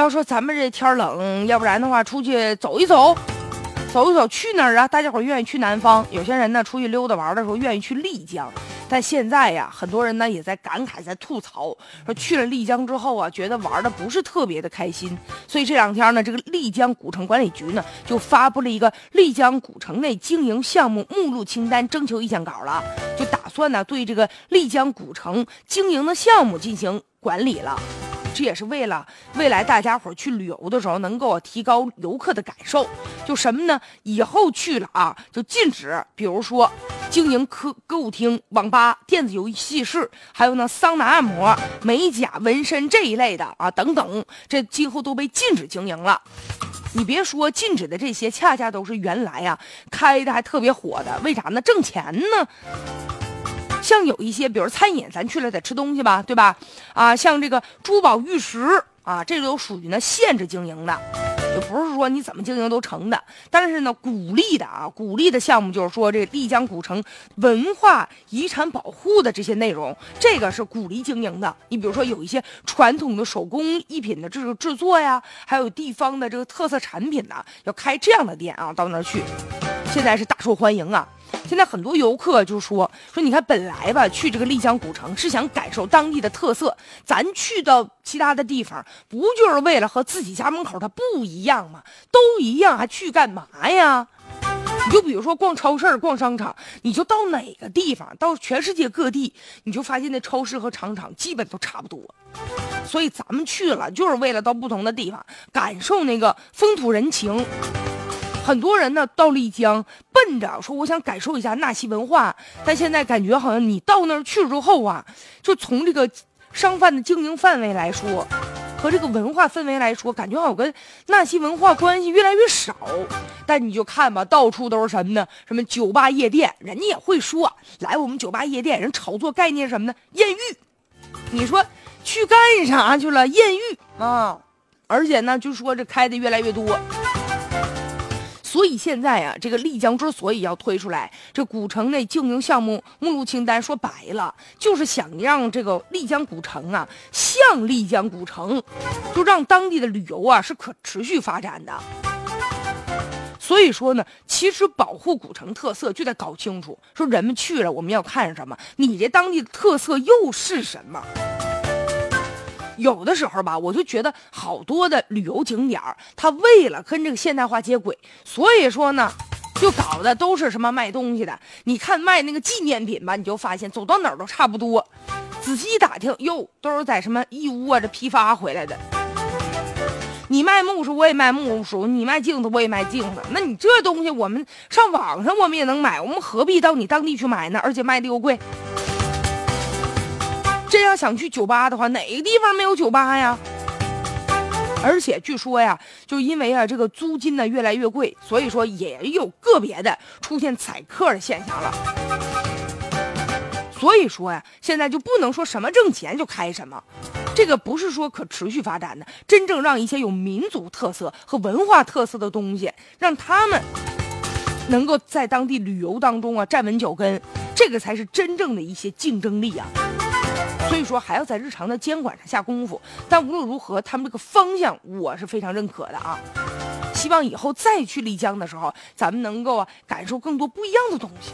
要说咱们这天冷，要不然的话出去走一走，走一走，去哪儿啊？大家伙愿意去南方，有些人呢出去溜达玩的时候愿意去丽江。但现在呀，很多人呢也在感慨，在吐槽，说去了丽江之后啊，觉得玩的不是特别的开心。所以这两天呢，这个丽江古城管理局呢就发布了一个丽江古城内经营项目目录清单征求意见稿了，就打算呢对这个丽江古城经营的项目进行管理了。这也是为了未来大家伙去旅游的时候能够提高游客的感受。就什么呢？以后去了啊，就禁止，比如说经营歌歌舞厅、网吧、电子游戏室，还有呢桑拿、按摩、美甲、纹身这一类的啊等等，这今后都被禁止经营了。你别说，禁止的这些恰恰都是原来呀开的还特别火的，为啥呢？挣钱呢。像有一些，比如餐饮，咱去了得吃东西吧，对吧？啊，像这个珠宝玉石啊，这都属于呢限制经营的，也不是说你怎么经营都成的。但是呢，鼓励的啊，鼓励的项目就是说，这丽江古城文化遗产保护的这些内容，这个是鼓励经营的。你比如说有一些传统的手工艺品的这个制作呀，还有地方的这个特色产品呢，要开这样的店啊，到那儿去，现在是大受欢迎啊。现在很多游客就说说，你看本来吧，去这个丽江古城是想感受当地的特色，咱去到其他的地方，不就是为了和自己家门口它不一样吗？都一样，还去干嘛呀？你就比如说逛超市、逛商场，你就到哪个地方，到全世界各地，你就发现那超市和商场基本都差不多。所以咱们去了，就是为了到不同的地方，感受那个风土人情。很多人呢到丽江，奔着说我想感受一下纳西文化，但现在感觉好像你到那儿去之后啊，就从这个商贩的经营范围来说，和这个文化氛围来说，感觉好像跟纳西文化关系越来越少。但你就看吧，到处都是什么呢？什么酒吧夜店，人家也会说来我们酒吧夜店，人炒作概念什么呢？艳遇。你说去干啥去了？艳遇啊！而且呢，就说这开的越来越多。所以现在啊，这个丽江之所以要推出来这古城内经营项目目录清单，说白了就是想让这个丽江古城啊像丽江古城，就让当地的旅游啊是可持续发展的。所以说呢，其实保护古城特色就得搞清楚，说人们去了我们要看什么，你这当地的特色又是什么。有的时候吧，我就觉得好多的旅游景点儿，它为了跟这个现代化接轨，所以说呢，就搞的都是什么卖东西的。你看卖那个纪念品吧，你就发现走到哪儿都差不多。仔细一打听，哟，都是在什么义乌啊这批发回来的。你卖木梳，我也卖木梳；你卖镜子，我也卖镜子。那你这东西，我们上网上我们也能买，我们何必到你当地去买呢？而且卖的又贵。想去酒吧的话，哪个地方没有酒吧呀？而且据说呀，就因为啊这个租金呢越来越贵，所以说也有个别的出现宰客的现象了。所以说呀，现在就不能说什么挣钱就开什么，这个不是说可持续发展的。真正让一些有民族特色和文化特色的东西，让他们能够在当地旅游当中啊站稳脚跟，这个才是真正的一些竞争力啊。所以说还要在日常的监管上下功夫，但无论如何，他们这个方向我是非常认可的啊！希望以后再去丽江的时候，咱们能够啊感受更多不一样的东西。